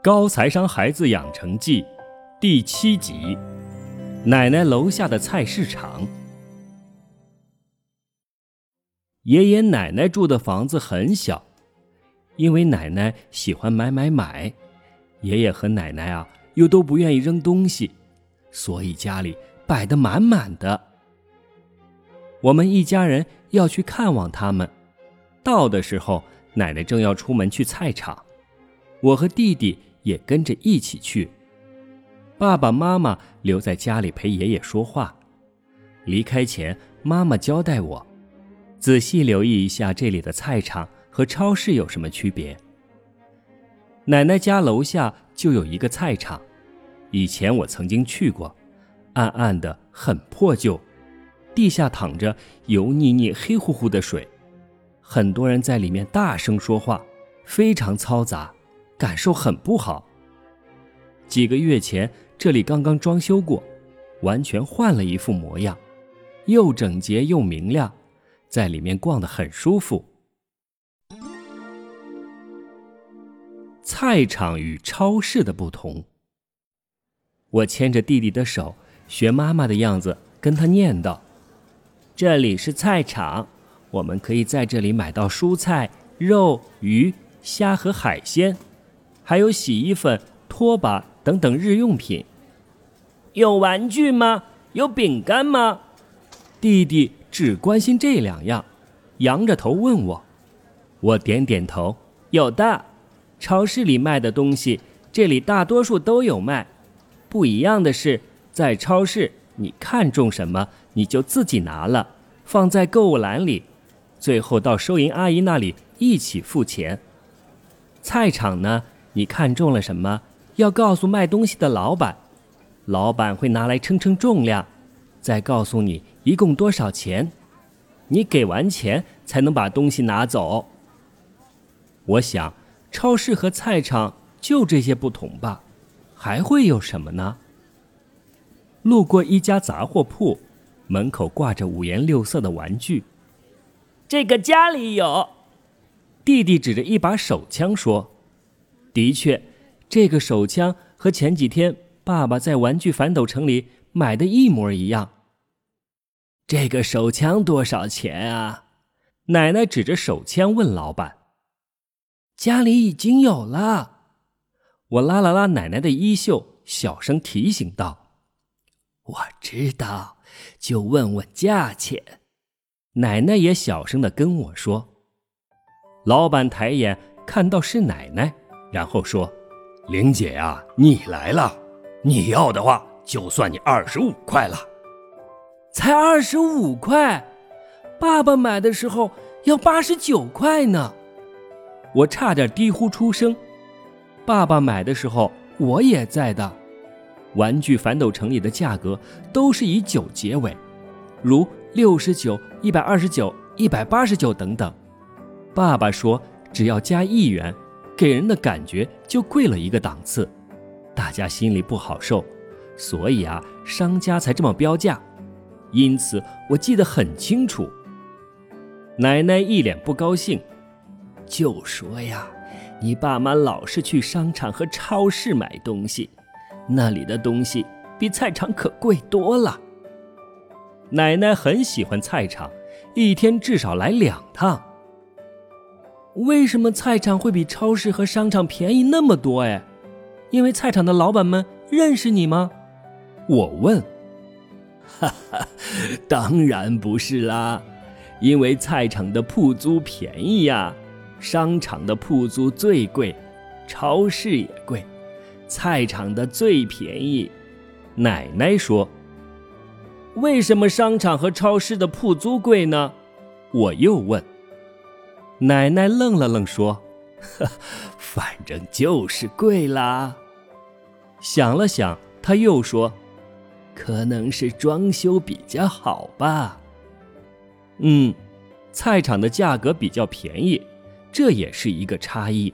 高财商孩子养成记第七集：奶奶楼下的菜市场。爷爷奶奶住的房子很小，因为奶奶喜欢买买买，爷爷和奶奶啊又都不愿意扔东西，所以家里摆得满满的。我们一家人要去看望他们，到的时候，奶奶正要出门去菜场，我和弟弟。也跟着一起去。爸爸妈妈留在家里陪爷爷说话。离开前，妈妈交代我，仔细留意一下这里的菜场和超市有什么区别。奶奶家楼下就有一个菜场，以前我曾经去过，暗暗的很破旧，地下淌着油腻腻、黑乎乎的水，很多人在里面大声说话，非常嘈杂。感受很不好。几个月前，这里刚刚装修过，完全换了一副模样，又整洁又明亮，在里面逛得很舒服。菜场与超市的不同。我牵着弟弟的手，学妈妈的样子跟他念叨：“这里是菜场，我们可以在这里买到蔬菜、肉、鱼、虾和海鲜。”还有洗衣粉、拖把等等日用品。有玩具吗？有饼干吗？弟弟只关心这两样，仰着头问我。我点点头，有的。超市里卖的东西，这里大多数都有卖。不一样的是，在超市，你看中什么，你就自己拿了，放在购物篮里，最后到收银阿姨那里一起付钱。菜场呢？你看中了什么？要告诉卖东西的老板，老板会拿来称称重量，再告诉你一共多少钱。你给完钱才能把东西拿走。我想，超市和菜场就这些不同吧，还会有什么呢？路过一家杂货铺，门口挂着五颜六色的玩具。这个家里有。弟弟指着一把手枪说。的确，这个手枪和前几天爸爸在玩具反斗城里买的一模一样。这个手枪多少钱啊？奶奶指着手枪问老板。家里已经有了。我拉了拉奶奶的衣袖，小声提醒道：“我知道，就问问价钱。”奶奶也小声的跟我说。老板抬眼看到是奶奶。然后说：“玲姐呀，你来了，你要的话就算你二十五块了。”才二十五块，爸爸买的时候要八十九块呢。我差点低呼出声。爸爸买的时候我也在的。玩具反斗城里的价格都是以九结尾，如六十九、一百二十九、一百八十九等等。爸爸说只要加一元。给人的感觉就贵了一个档次，大家心里不好受，所以啊，商家才这么标价。因此我记得很清楚。奶奶一脸不高兴，就说呀：“你爸妈老是去商场和超市买东西，那里的东西比菜场可贵多了。”奶奶很喜欢菜场，一天至少来两趟。为什么菜场会比超市和商场便宜那么多？哎，因为菜场的老板们认识你吗？我问。哈哈，当然不是啦，因为菜场的铺租便宜呀，商场的铺租最贵，超市也贵，菜场的最便宜。奶奶说。为什么商场和超市的铺租贵呢？我又问。奶奶愣了愣，说：“反正就是贵啦。”想了想，他又说：“可能是装修比较好吧。”嗯，菜场的价格比较便宜，这也是一个差异。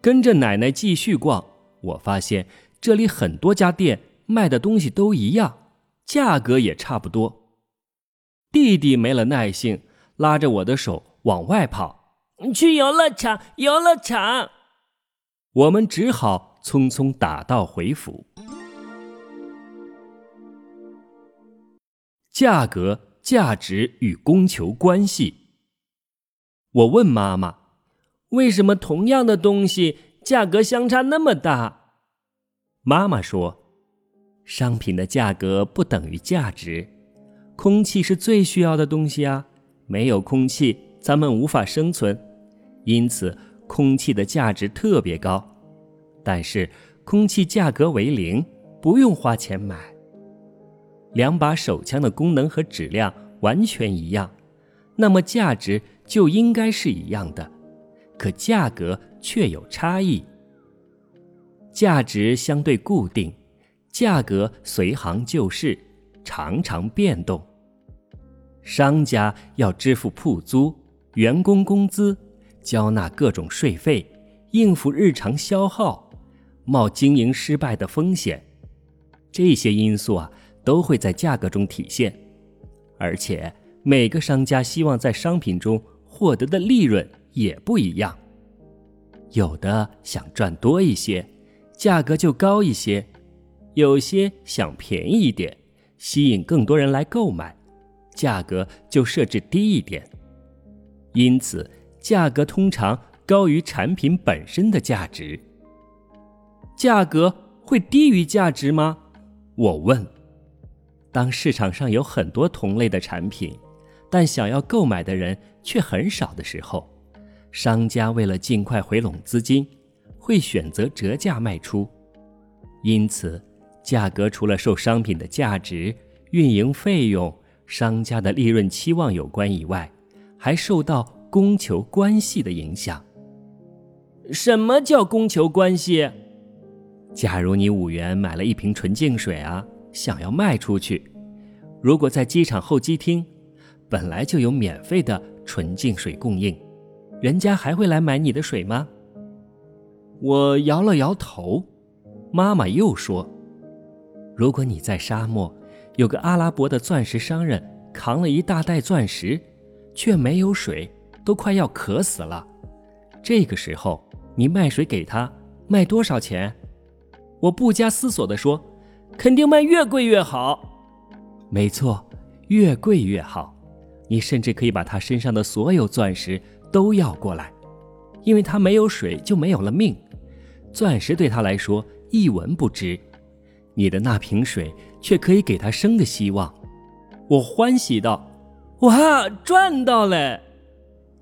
跟着奶奶继续逛，我发现这里很多家店卖的东西都一样，价格也差不多。弟弟没了耐性，拉着我的手。往外跑，去游乐场！游乐场！我们只好匆匆打道回府。价格、价值与供求关系。我问妈妈：“为什么同样的东西价格相差那么大？”妈妈说：“商品的价格不等于价值。空气是最需要的东西啊，没有空气，咱们无法生存。因此，空气的价值特别高。但是，空气价格为零，不用花钱买。两把手枪的功能和质量完全一样，那么价值。”就应该是一样的，可价格却有差异。价值相对固定，价格随行就市，常常变动。商家要支付铺租、员工工资，交纳各种税费，应付日常消耗，冒经营失败的风险，这些因素啊都会在价格中体现。而且每个商家希望在商品中。获得的利润也不一样，有的想赚多一些，价格就高一些；有些想便宜一点，吸引更多人来购买，价格就设置低一点。因此，价格通常高于产品本身的价值。价格会低于价值吗？我问。当市场上有很多同类的产品。但想要购买的人却很少的时候，商家为了尽快回笼资金，会选择折价卖出。因此，价格除了受商品的价值、运营费用、商家的利润期望有关以外，还受到供求关系的影响。什么叫供求关系？假如你五元买了一瓶纯净水啊，想要卖出去，如果在机场候机厅。本来就有免费的纯净水供应，人家还会来买你的水吗？我摇了摇头。妈妈又说：“如果你在沙漠，有个阿拉伯的钻石商人扛了一大袋钻石，却没有水，都快要渴死了。这个时候，你卖水给他，卖多少钱？”我不加思索地说：“肯定卖越贵越好。”没错，越贵越好。你甚至可以把他身上的所有钻石都要过来，因为他没有水就没有了命，钻石对他来说一文不值，你的那瓶水却可以给他生的希望。我欢喜道：“哇，赚到了！”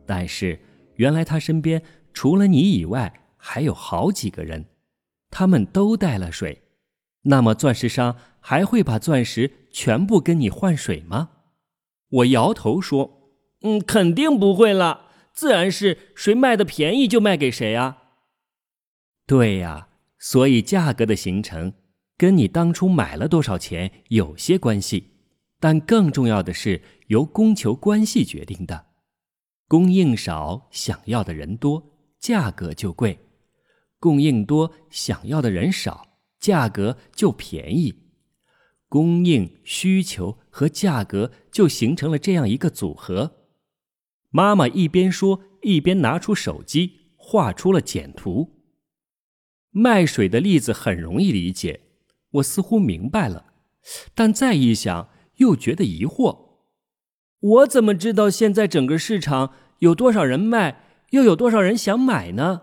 但是原来他身边除了你以外还有好几个人，他们都带了水，那么钻石商还会把钻石全部跟你换水吗？我摇头说：“嗯，肯定不会了。自然是谁卖的便宜就卖给谁啊。”对呀，所以价格的形成跟你当初买了多少钱有些关系，但更重要的是由供求关系决定的。供应少，想要的人多，价格就贵；供应多，想要的人少，价格就便宜。供应、需求和价格就形成了这样一个组合。妈妈一边说，一边拿出手机画出了简图。卖水的例子很容易理解，我似乎明白了，但再一想，又觉得疑惑：我怎么知道现在整个市场有多少人卖，又有多少人想买呢？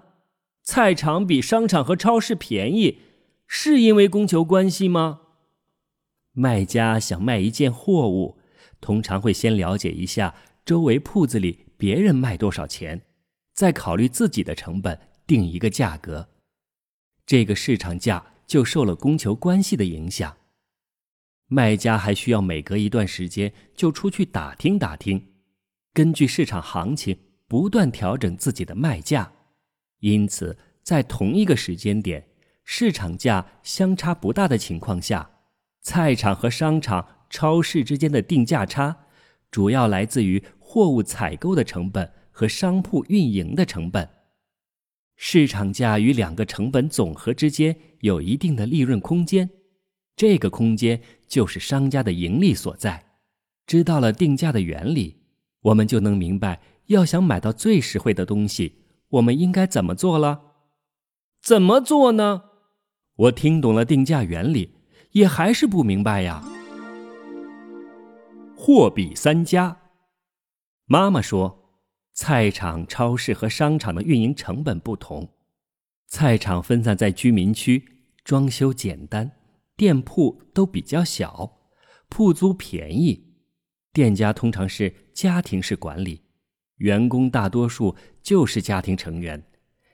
菜场比商场和超市便宜，是因为供求关系吗？卖家想卖一件货物，通常会先了解一下周围铺子里别人卖多少钱，再考虑自己的成本定一个价格。这个市场价就受了供求关系的影响。卖家还需要每隔一段时间就出去打听打听，根据市场行情不断调整自己的卖价。因此，在同一个时间点，市场价相差不大的情况下。菜场和商场、超市之间的定价差，主要来自于货物采购的成本和商铺运营的成本。市场价与两个成本总和之间有一定的利润空间，这个空间就是商家的盈利所在。知道了定价的原理，我们就能明白，要想买到最实惠的东西，我们应该怎么做了。怎么做呢？我听懂了定价原理，也还是不明白呀。货比三家。妈妈说，菜场、超市和商场的运营成本不同。菜场分散在居民区，装修简单，店铺都比较小，铺租便宜，店家通常是家庭式管理，员工大多数就是家庭成员，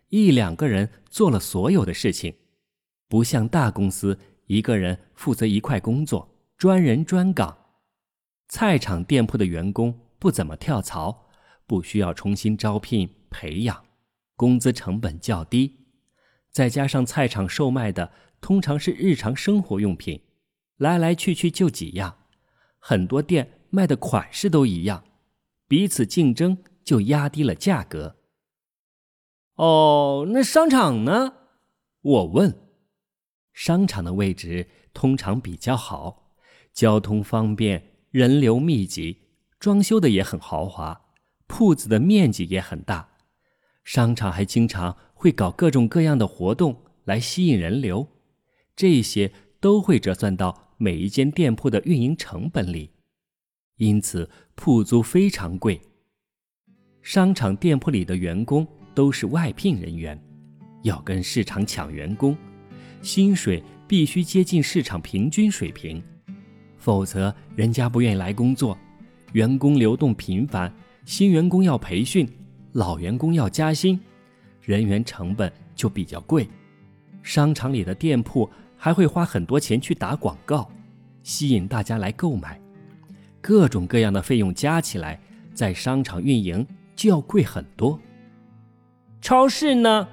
一两个人做了所有的事情，不像大公司一个人负责一块工作，专人专岗。菜场店铺的员工不怎么跳槽，不需要重新招聘培养，工资成本较低。再加上菜场售卖的通常是日常生活用品，来来去去就几样，很多店卖的款式都一样，彼此竞争就压低了价格。哦，那商场呢？我问。商场的位置通常比较好，交通方便，人流密集，装修的也很豪华，铺子的面积也很大，商场还经常。会搞各种各样的活动来吸引人流，这些都会折算到每一间店铺的运营成本里，因此铺租非常贵。商场店铺里的员工都是外聘人员，要跟市场抢员工，薪水必须接近市场平均水平，否则人家不愿意来工作。员工流动频繁，新员工要培训，老员工要加薪。人员成本就比较贵，商场里的店铺还会花很多钱去打广告，吸引大家来购买，各种各样的费用加起来，在商场运营就要贵很多。超市呢？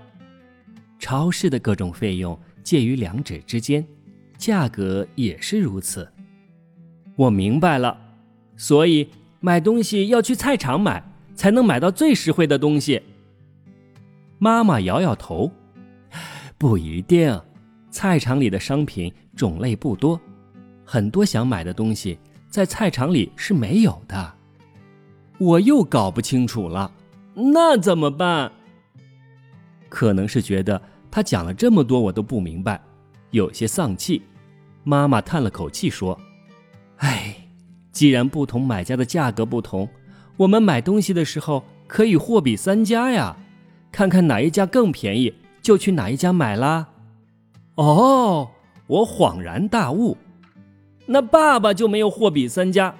超市的各种费用介于两者之间，价格也是如此。我明白了，所以买东西要去菜场买，才能买到最实惠的东西。妈妈摇摇头，不一定。菜场里的商品种类不多，很多想买的东西在菜场里是没有的。我又搞不清楚了，那怎么办？可能是觉得他讲了这么多我都不明白，有些丧气。妈妈叹了口气说：“哎，既然不同买家的价格不同，我们买东西的时候可以货比三家呀。”看看哪一家更便宜，就去哪一家买啦。哦，我恍然大悟，那爸爸就没有货比三家，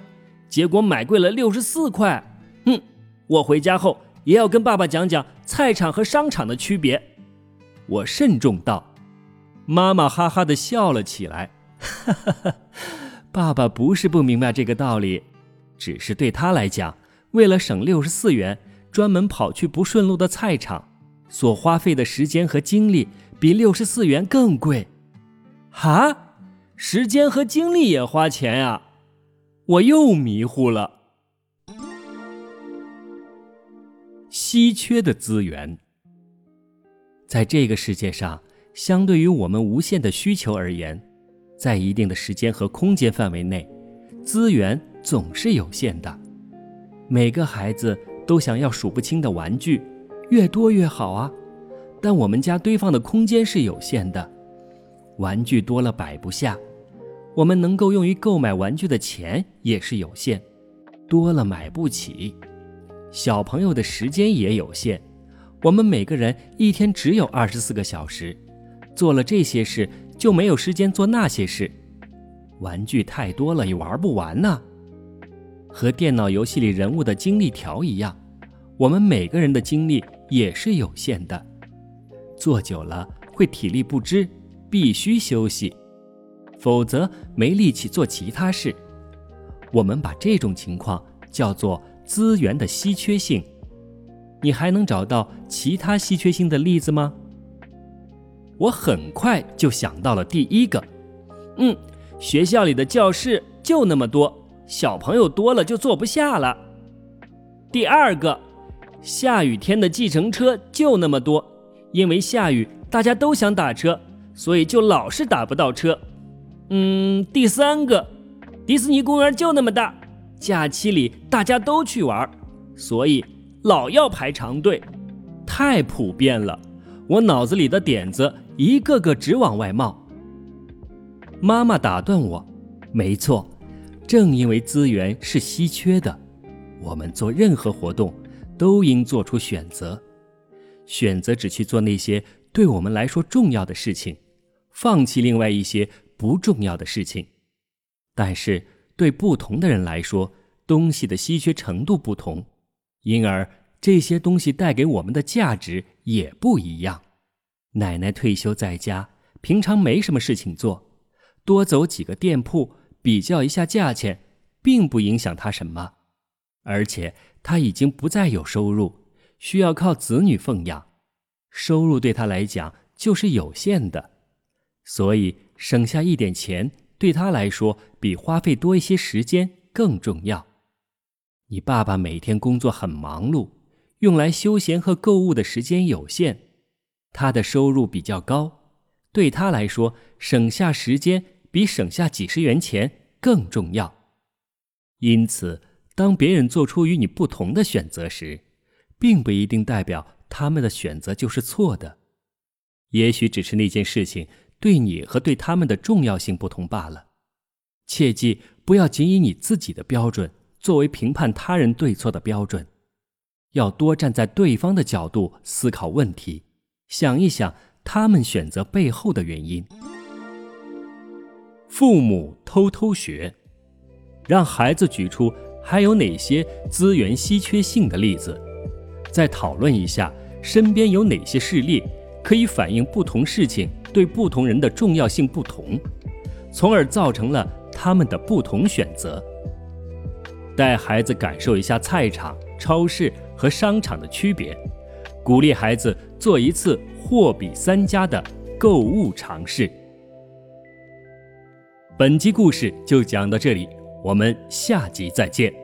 结果买贵了六十四块。哼，我回家后也要跟爸爸讲讲菜场和商场的区别。我慎重道。妈妈哈哈的笑了起来。哈哈哈，爸爸不是不明白这个道理，只是对他来讲，为了省六十四元。专门跑去不顺路的菜场，所花费的时间和精力比六十四元更贵。哈，时间和精力也花钱呀！我又迷糊了。稀缺的资源，在这个世界上，相对于我们无限的需求而言，在一定的时间和空间范围内，资源总是有限的。每个孩子。都想要数不清的玩具，越多越好啊！但我们家堆放的空间是有限的，玩具多了摆不下，我们能够用于购买玩具的钱也是有限，多了买不起。小朋友的时间也有限，我们每个人一天只有二十四个小时，做了这些事就没有时间做那些事，玩具太多了也玩不完呢。和电脑游戏里人物的精力条一样，我们每个人的精力也是有限的，坐久了会体力不支，必须休息，否则没力气做其他事。我们把这种情况叫做资源的稀缺性。你还能找到其他稀缺性的例子吗？我很快就想到了第一个，嗯，学校里的教室就那么多。小朋友多了就坐不下了。第二个，下雨天的计程车就那么多，因为下雨大家都想打车，所以就老是打不到车。嗯，第三个，迪士尼公园就那么大，假期里大家都去玩，所以老要排长队，太普遍了。我脑子里的点子一个个直往外冒。妈妈打断我：“没错，正因为资源是稀缺的，我们做任何活动都应做出选择，选择只去做那些对我们来说重要的事情，放弃另外一些不重要的事情。但是对不同的人来说，东西的稀缺程度不同，因而。”这些东西带给我们的价值也不一样。奶奶退休在家，平常没什么事情做，多走几个店铺比较一下价钱，并不影响她什么。而且她已经不再有收入，需要靠子女奉养，收入对他来讲就是有限的，所以省下一点钱对他来说比花费多一些时间更重要。你爸爸每天工作很忙碌。用来休闲和购物的时间有限，他的收入比较高，对他来说，省下时间比省下几十元钱更重要。因此，当别人做出与你不同的选择时，并不一定代表他们的选择就是错的，也许只是那件事情对你和对他们的重要性不同罢了。切记不要仅以你自己的标准作为评判他人对错的标准。要多站在对方的角度思考问题，想一想他们选择背后的原因。父母偷偷学，让孩子举出还有哪些资源稀缺性的例子，再讨论一下身边有哪些事例可以反映不同事情对不同人的重要性不同，从而造成了他们的不同选择。带孩子感受一下菜场、超市。和商场的区别，鼓励孩子做一次货比三家的购物尝试。本集故事就讲到这里，我们下集再见。